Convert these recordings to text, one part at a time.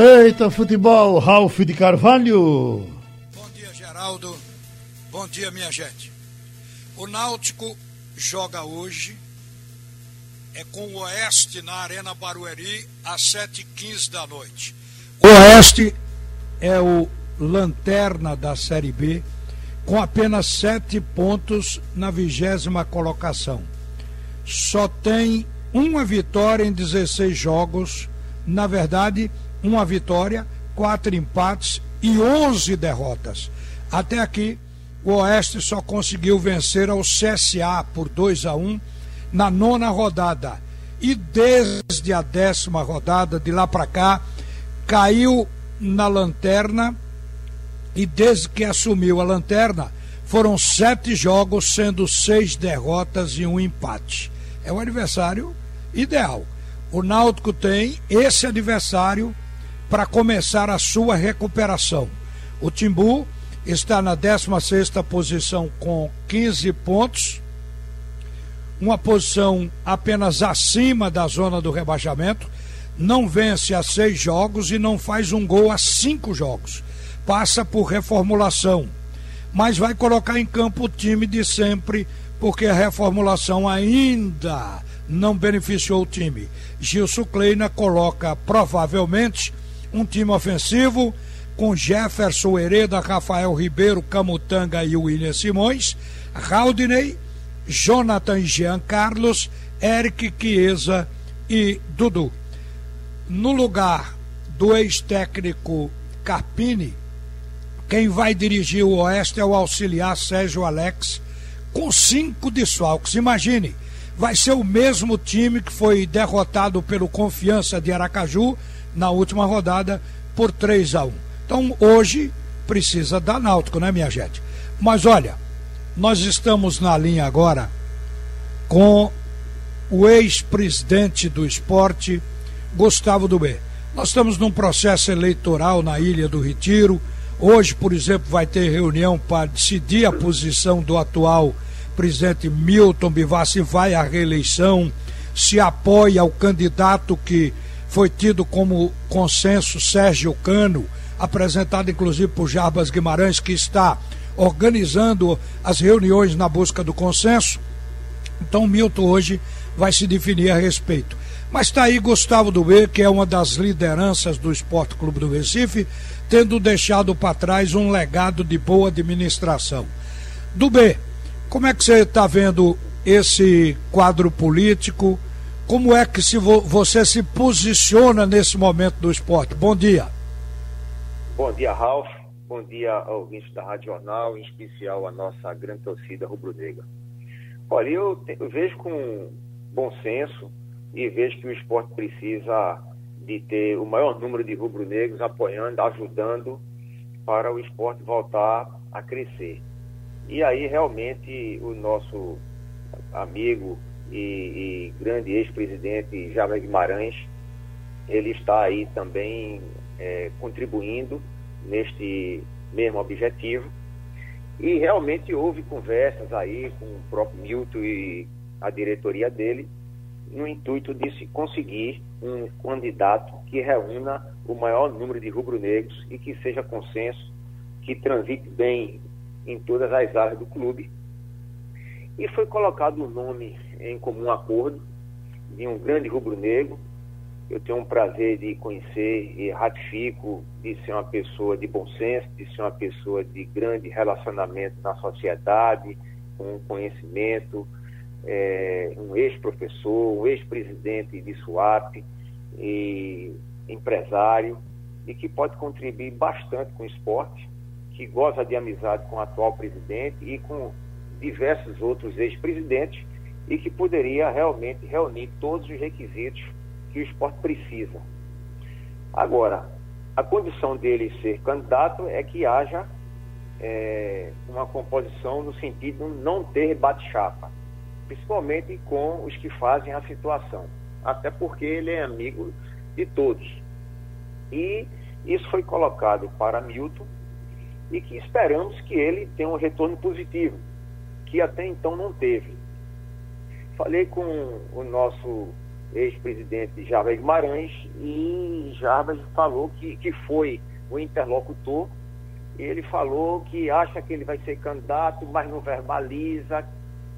Eita, futebol, Ralf de Carvalho. Bom dia, Geraldo. Bom dia, minha gente. O Náutico joga hoje é com o Oeste na Arena Barueri às 7h15 da noite. O Oeste é o lanterna da Série B com apenas sete pontos na vigésima colocação. Só tem uma vitória em 16 jogos, na verdade, uma vitória, quatro empates e 11 derrotas. Até aqui, o Oeste só conseguiu vencer ao CSA por 2 a 1 na nona rodada. E desde a décima rodada, de lá para cá, caiu na lanterna e desde que assumiu a lanterna, foram sete jogos, sendo seis derrotas e um empate. É o adversário ideal. O Náutico tem esse adversário para começar a sua recuperação. O Timbu está na 16 posição com 15 pontos, uma posição apenas acima da zona do rebaixamento, não vence a seis jogos e não faz um gol a cinco jogos. Passa por reformulação, mas vai colocar em campo o time de sempre, porque a reformulação ainda não beneficiou o time. Gilson Kleina coloca provavelmente um time ofensivo com Jefferson Hereda, Rafael Ribeiro, Camutanga e William Simões, Raudinei, Jonathan Jean Carlos, Eric Chiesa e Dudu. No lugar do ex-técnico Carpini, quem vai dirigir o Oeste é o auxiliar Sérgio Alex, com cinco desfalques. Imagine, vai ser o mesmo time que foi derrotado pelo Confiança de Aracaju na última rodada por 3 a 1. Então hoje precisa dar náutico, né, minha gente? Mas olha, nós estamos na linha agora com o ex-presidente do esporte, Gustavo Dubé. Nós estamos num processo eleitoral na Ilha do Retiro. Hoje, por exemplo, vai ter reunião para decidir a posição do atual presidente Milton Bivar vai à reeleição, se apoia o candidato que foi tido como consenso Sérgio Cano, apresentado inclusive por Jarbas Guimarães, que está organizando as reuniões na busca do consenso. Então, Milton hoje vai se definir a respeito. Mas está aí Gustavo Duê, que é uma das lideranças do Esporte Clube do Recife, tendo deixado para trás um legado de boa administração. Dubê, como é que você está vendo esse quadro político? Como é que se vo você se posiciona nesse momento do esporte? Bom dia. Bom dia, Ralf. Bom dia ao ouvinte da Rádio Jornal, em especial a nossa grande torcida rubro-negra. Olha, eu, eu vejo com bom senso e vejo que o esporte precisa de ter o maior número de rubro-negros apoiando, ajudando para o esporte voltar a crescer. E aí realmente o nosso amigo e, e grande ex-presidente Jaime Guimarães, ele está aí também é, contribuindo neste mesmo objetivo. E realmente houve conversas aí com o próprio Milton e a diretoria dele, no intuito de se conseguir um candidato que reúna o maior número de rubro-negros e que seja consenso, que transite bem em todas as áreas do clube. E foi colocado o um nome em comum acordo de um grande rubro-negro. Eu tenho um prazer de conhecer e ratifico de ser uma pessoa de bom senso, de ser uma pessoa de grande relacionamento na sociedade, com conhecimento, é, um ex-professor, um ex-presidente de SUAP e empresário, e que pode contribuir bastante com o esporte, que goza de amizade com o atual presidente e com diversos outros ex-presidentes e que poderia realmente reunir todos os requisitos que o esporte precisa. Agora, a condição dele ser candidato é que haja é, uma composição no sentido de não ter bate-chapa, principalmente com os que fazem a situação, até porque ele é amigo de todos. E isso foi colocado para Milton e que esperamos que ele tenha um retorno positivo, que até então não teve. Falei com o nosso ex-presidente Jarbas Guimarães, e Jarbas falou que, que foi o interlocutor. Ele falou que acha que ele vai ser candidato, mas não verbaliza,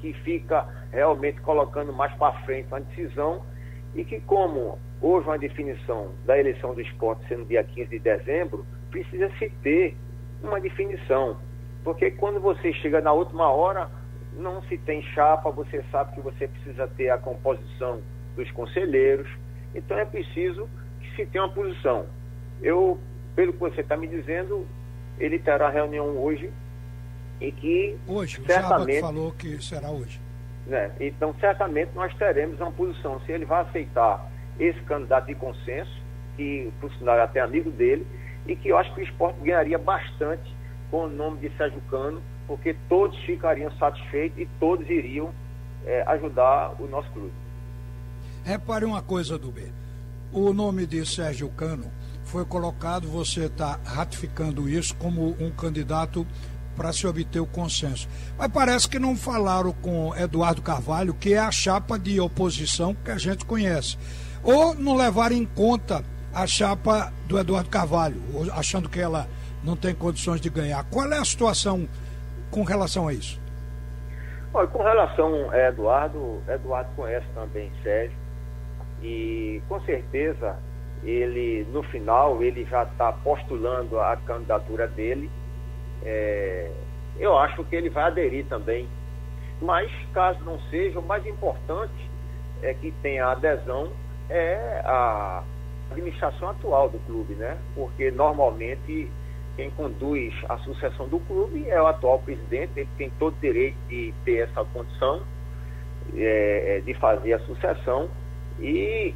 que fica realmente colocando mais para frente uma decisão e que como houve uma definição da eleição do esporte sendo dia 15 de dezembro, precisa se ter uma definição. Porque quando você chega na última hora, não se tem chapa, você sabe que você precisa ter a composição dos conselheiros, então é preciso que se tenha uma posição. Eu, pelo que você está me dizendo, ele terá reunião hoje e que hoje, certamente o falou que será hoje. Né, então, certamente nós teremos uma posição. Se ele vai aceitar esse candidato de consenso, que por sinal é até amigo dele, e que eu acho que o esporte ganharia bastante com o nome de Sérgio Cano, porque todos ficariam satisfeitos e todos iriam é, ajudar o nosso clube. Repare uma coisa, Dubê. O nome de Sérgio Cano foi colocado, você está ratificando isso como um candidato para se obter o consenso. Mas parece que não falaram com Eduardo Carvalho, que é a chapa de oposição que a gente conhece. Ou não levaram em conta a chapa do Eduardo Carvalho, achando que ela não tem condições de ganhar. Qual é a situação com relação a isso? Olha, com relação a Eduardo, Eduardo conhece também Sérgio e com certeza ele no final ele já está postulando a candidatura dele é, eu acho que ele vai aderir também. Mas, caso não seja, o mais importante é que tenha adesão é a administração atual do clube, né? Porque normalmente quem conduz a sucessão do clube é o atual presidente, ele tem todo o direito de ter essa condição é, é de fazer a sucessão e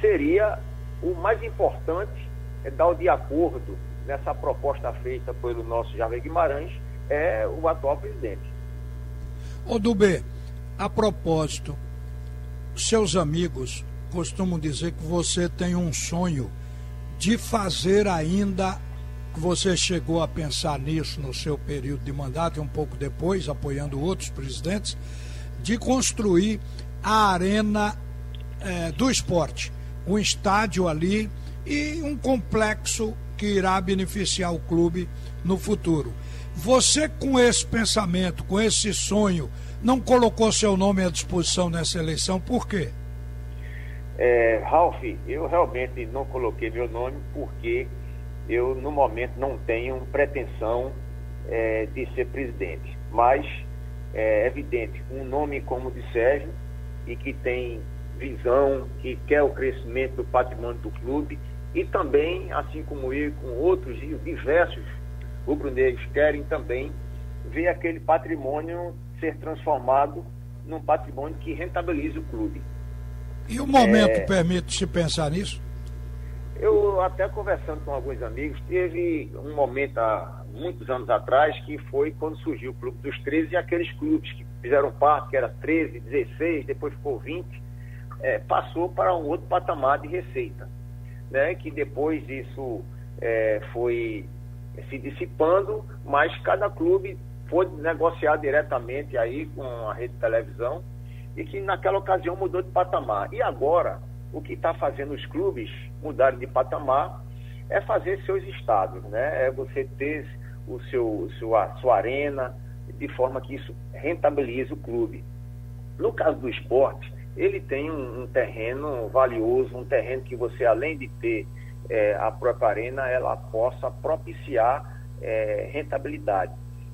seria o mais importante é dar o de acordo nessa proposta feita pelo nosso Javier Guimarães é o atual presidente. Ô Dubê, a propósito, seus amigos costumam dizer que você tem um sonho de fazer ainda, você chegou a pensar nisso no seu período de mandato e um pouco depois, apoiando outros presidentes, de construir a arena é, do esporte, um estádio ali e um complexo que irá beneficiar o clube no futuro. Você, com esse pensamento, com esse sonho, não colocou seu nome à disposição nessa eleição, por quê? É, Ralf, eu realmente não coloquei meu nome porque eu, no momento, não tenho pretensão é, de ser presidente. Mas é evidente, um nome como o de Sérgio, e que tem visão, que quer o crescimento do patrimônio do clube, e também, assim como eu, com outros diversos rubro-negros, querem também ver aquele patrimônio ser transformado num patrimônio que rentabilize o clube. E o momento é... permite-se pensar nisso? Eu, até conversando com alguns amigos, teve um momento há muitos anos atrás que foi quando surgiu o Clube dos 13 e aqueles clubes que fizeram parte, que era 13, 16, depois ficou 20, é, passou para um outro patamar de receita né, que depois isso é, foi se dissipando, mas cada clube foi negociar diretamente aí com a rede de televisão e que naquela ocasião mudou de patamar. E agora, o que está fazendo os clubes mudarem de patamar é fazer seus estados, né? É você ter o seu, sua, sua arena, de forma que isso rentabilize o clube. No caso do esporte, ele tem um, um, terreno valioso, um terreno que você, além de ter é, a própria arena, ela possa propiciar é, rentabilidade.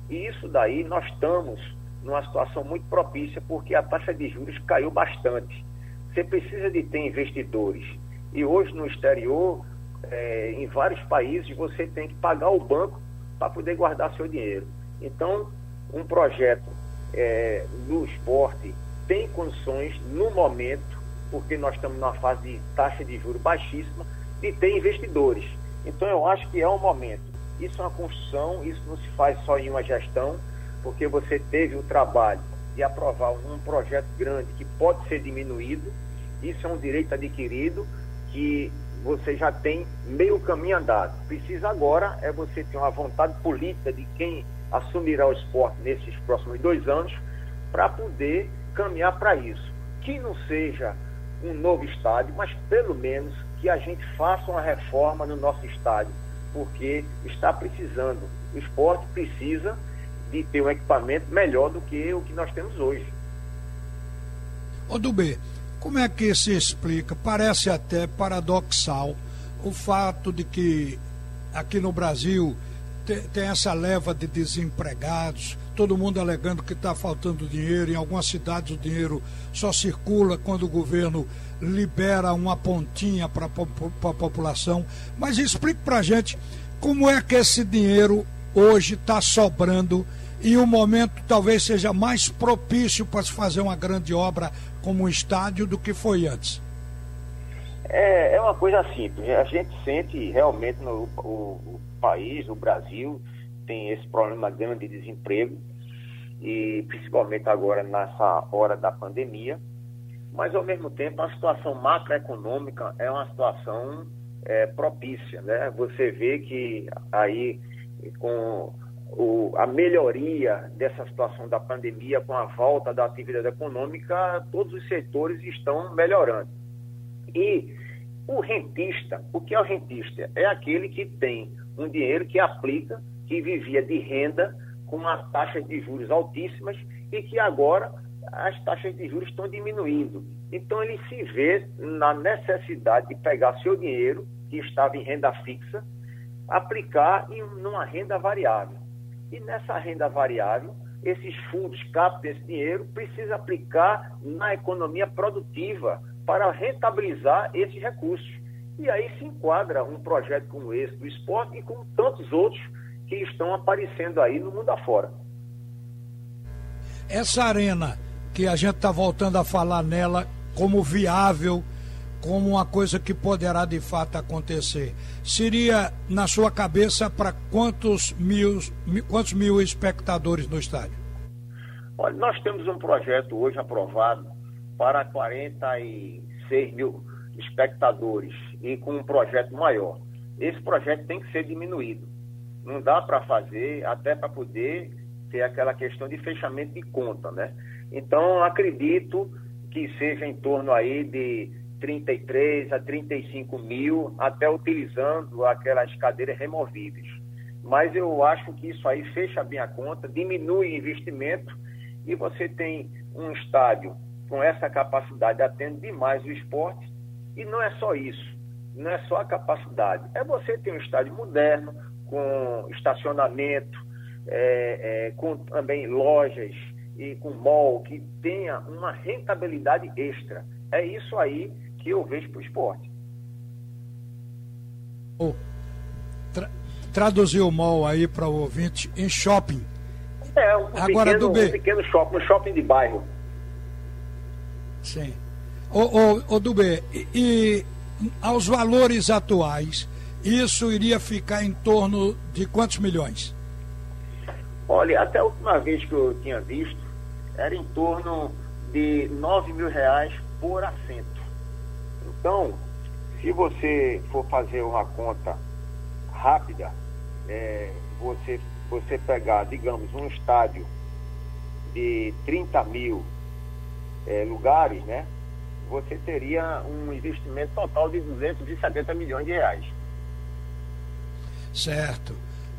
E isso daí nós estamos numa situação muito propícia, porque a taxa de juros caiu bastante. Você precisa de ter investidores. E hoje no exterior, é, em vários países, você tem que pagar o banco para poder guardar seu dinheiro. Então, um projeto é, no esporte tem condições, no momento, porque nós estamos numa fase de taxa de juros baixíssima, de ter investidores. Então, eu acho que é um momento. Isso é uma construção, isso não se faz só em uma gestão, porque você teve o trabalho de aprovar um projeto grande que pode ser diminuído, isso é um direito adquirido que você já tem meio caminho andado. Precisa agora é você ter uma vontade política de quem assumirá o esporte nesses próximos dois anos para poder caminhar para isso. Que não seja um novo estádio, mas pelo menos que a gente faça uma reforma no nosso estádio, porque está precisando. O esporte precisa de ter um equipamento melhor do que o que nós temos hoje. Ô Dubê, como é que se explica? Parece até paradoxal o fato de que aqui no Brasil tem, essa leva de desempregados, todo mundo alegando que está faltando dinheiro. Em algumas cidades o dinheiro só circula quando o governo libera uma pontinha para a população. Mas explique para a gente como é que esse dinheiro hoje está sobrando e o momento talvez seja mais propício para se fazer uma grande obra como um estádio do que foi antes. É, é uma coisa simples. A gente sente realmente no o, o país, o Brasil, tem esse problema grande de desemprego, e principalmente agora nessa hora da pandemia. Mas, ao mesmo tempo, a situação macroeconômica é uma situação é, propícia. Né? Você vê que aí, com o, a melhoria dessa situação da pandemia, com a volta da atividade econômica, todos os setores estão melhorando. E o rentista, o que é o rentista? É aquele que tem um dinheiro que aplica, que vivia de renda com as taxas de juros altíssimas e que agora as taxas de juros estão diminuindo. Então ele se vê na necessidade de pegar seu dinheiro, que estava em renda fixa, aplicar em uma renda variável. E nessa renda variável, esses fundos captam esse dinheiro, precisa aplicar na economia produtiva para rentabilizar esses recursos. E aí se enquadra um projeto como esse do esporte e como tantos outros que estão aparecendo aí no mundo afora. Essa arena que a gente está voltando a falar nela como viável, como uma coisa que poderá de fato acontecer, seria na sua cabeça para quantos mil, quantos mil espectadores no estádio? Olha, nós temos um projeto hoje aprovado para 46 mil espectadores e com um projeto maior. Esse projeto tem que ser diminuído. Não dá para fazer, até para poder ter aquela questão de fechamento de conta, né? Então, acredito que seja em torno aí de 33 a 35 mil, até utilizando aquelas cadeiras removíveis. Mas eu acho que isso aí fecha bem a conta, diminui o investimento e você tem um estádio com essa capacidade, atende demais o esporte e não é só isso, não é só a capacidade, é você ter um estádio moderno, com estacionamento, é, é, com também lojas e com mall, que tenha uma rentabilidade extra. É isso aí que eu vejo para o esporte. Tra traduzir o mall aí para o ouvinte em shopping. É, um, Agora, pequeno, do B... um pequeno shopping, um shopping de bairro. Sim. Ô, ô, ô Dubê, e, e aos valores atuais, isso iria ficar em torno de quantos milhões? Olha, até a última vez que eu tinha visto, era em torno de 9 mil reais por assento. Então, se você for fazer uma conta rápida, é, você, você pegar, digamos, um estádio de 30 mil é, lugares, né? você teria um investimento total de 270 milhões de reais. Certo.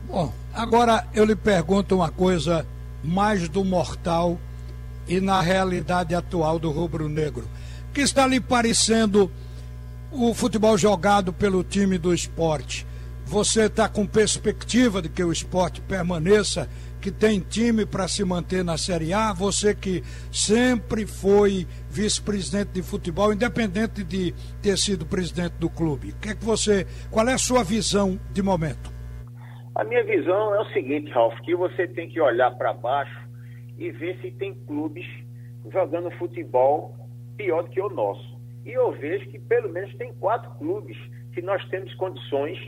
Bom, agora eu lhe pergunto uma coisa mais do mortal e na realidade atual do rubro-negro. Que está lhe parecendo o futebol jogado pelo time do esporte? Você está com perspectiva de que o esporte permaneça que tem time para se manter na Série A, você que sempre foi vice-presidente de futebol, independente de ter sido presidente do clube. Que é que você, qual é a sua visão de momento? A minha visão é o seguinte, Ralf, que você tem que olhar para baixo e ver se tem clubes jogando futebol pior do que o nosso. E eu vejo que pelo menos tem quatro clubes que nós temos condições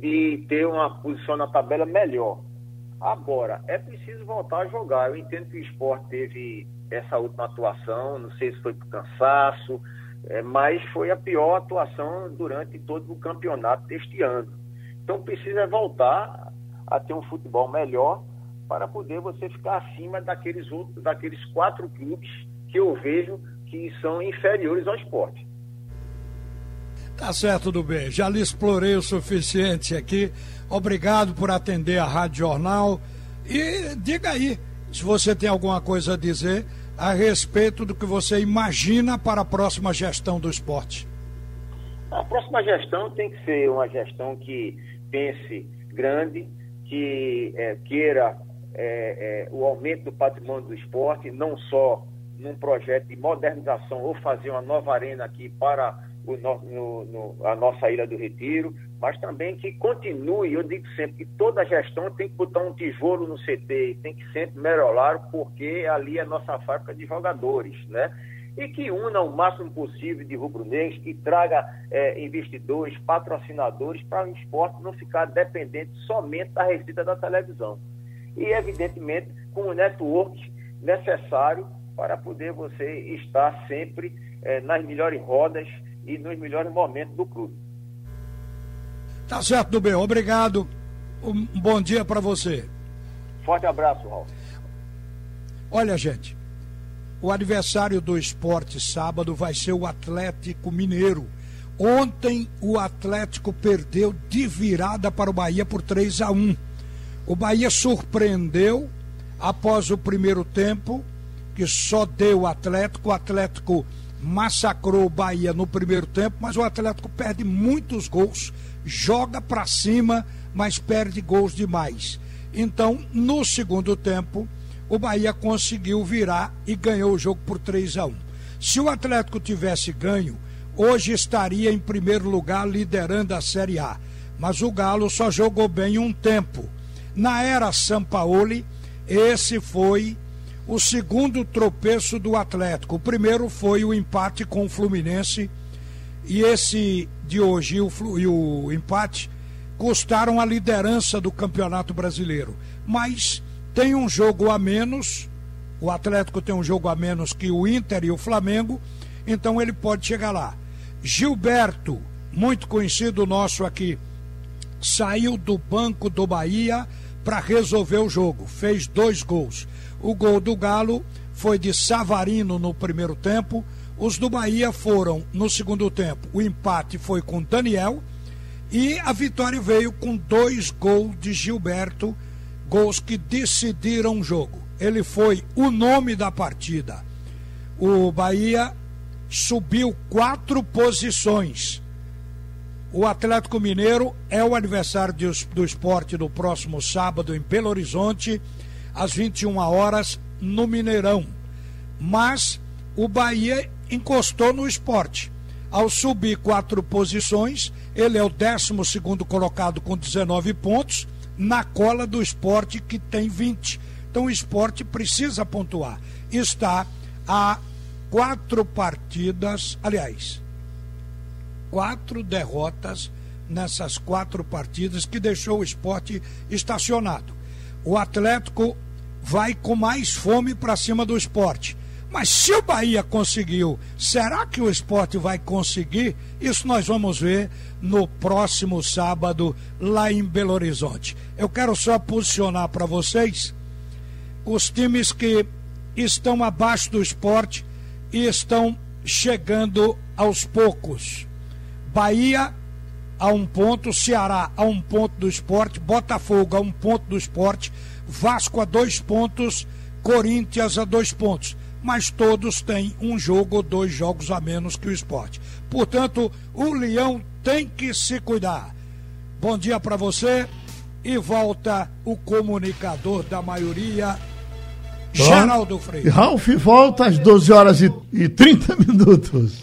de ter uma posição na tabela melhor. Agora, é preciso voltar a jogar. Eu entendo que o esporte teve essa última atuação, não sei se foi por cansaço, é, mas foi a pior atuação durante todo o campeonato deste ano. Então precisa voltar a ter um futebol melhor para poder você ficar acima daqueles, outros, daqueles quatro clubes que eu vejo que são inferiores ao esporte. Tá certo, do bem. Já lhe explorei o suficiente aqui. Obrigado por atender a Rádio Jornal. E diga aí, se você tem alguma coisa a dizer a respeito do que você imagina para a próxima gestão do esporte. A próxima gestão tem que ser uma gestão que pense grande, que é, queira é, é, o aumento do patrimônio do esporte, não só num projeto de modernização ou fazer uma nova arena aqui para o no, no, no, a nossa Ilha do Retiro, mas também que continue, eu digo sempre que toda gestão tem que botar um tijolo no CT, tem que sempre melhorar, porque ali é a nossa fábrica de jogadores, né? E que una o máximo possível de rubro-negros, que traga é, investidores, patrocinadores, para o esporte não ficar dependente somente da receita da televisão. E, evidentemente, com o network necessário para poder você estar sempre é, nas melhores rodas e nos melhores momentos do clube. Tá certo, do bem. Obrigado. Um bom dia para você. Forte abraço, Raul. Olha, gente, o aniversário do esporte sábado vai ser o Atlético Mineiro. Ontem o Atlético perdeu de virada para o Bahia por 3 a 1. O Bahia surpreendeu após o primeiro tempo, que só deu o Atlético. O Atlético massacrou o Bahia no primeiro tempo, mas o Atlético perde muitos gols, joga para cima, mas perde gols demais. Então, no segundo tempo, o Bahia conseguiu virar e ganhou o jogo por 3 a 1. Se o Atlético tivesse ganho, hoje estaria em primeiro lugar liderando a Série A. Mas o Galo só jogou bem um tempo. Na era Sampaoli, esse foi o segundo tropeço do Atlético. O primeiro foi o empate com o Fluminense. E esse de hoje e o, e o empate custaram a liderança do Campeonato Brasileiro. Mas tem um jogo a menos. O Atlético tem um jogo a menos que o Inter e o Flamengo. Então ele pode chegar lá. Gilberto, muito conhecido nosso aqui, saiu do banco do Bahia para resolver o jogo. Fez dois gols. O gol do Galo foi de Savarino no primeiro tempo. Os do Bahia foram no segundo tempo. O empate foi com Daniel. E a vitória veio com dois gols de Gilberto, gols que decidiram o jogo. Ele foi o nome da partida. O Bahia subiu quatro posições. O Atlético Mineiro é o adversário do esporte do próximo sábado em Belo Horizonte às 21 horas no Mineirão. Mas o Bahia encostou no esporte. Ao subir quatro posições, ele é o 12 colocado com 19 pontos, na cola do esporte que tem 20. Então o esporte precisa pontuar. Está a quatro partidas, aliás, quatro derrotas nessas quatro partidas que deixou o esporte estacionado. O Atlético vai com mais fome para cima do esporte. Mas se o Bahia conseguiu, será que o esporte vai conseguir? Isso nós vamos ver no próximo sábado, lá em Belo Horizonte. Eu quero só posicionar para vocês os times que estão abaixo do esporte e estão chegando aos poucos. Bahia a um ponto, Ceará a um ponto do esporte, Botafogo a um ponto do esporte, Vasco a dois pontos, Corinthians a dois pontos. Mas todos têm um jogo ou dois jogos a menos que o esporte. Portanto, o Leão tem que se cuidar. Bom dia para você e volta o comunicador da maioria, Geraldo Freire. Ralf volta às 12 horas e, e 30 minutos.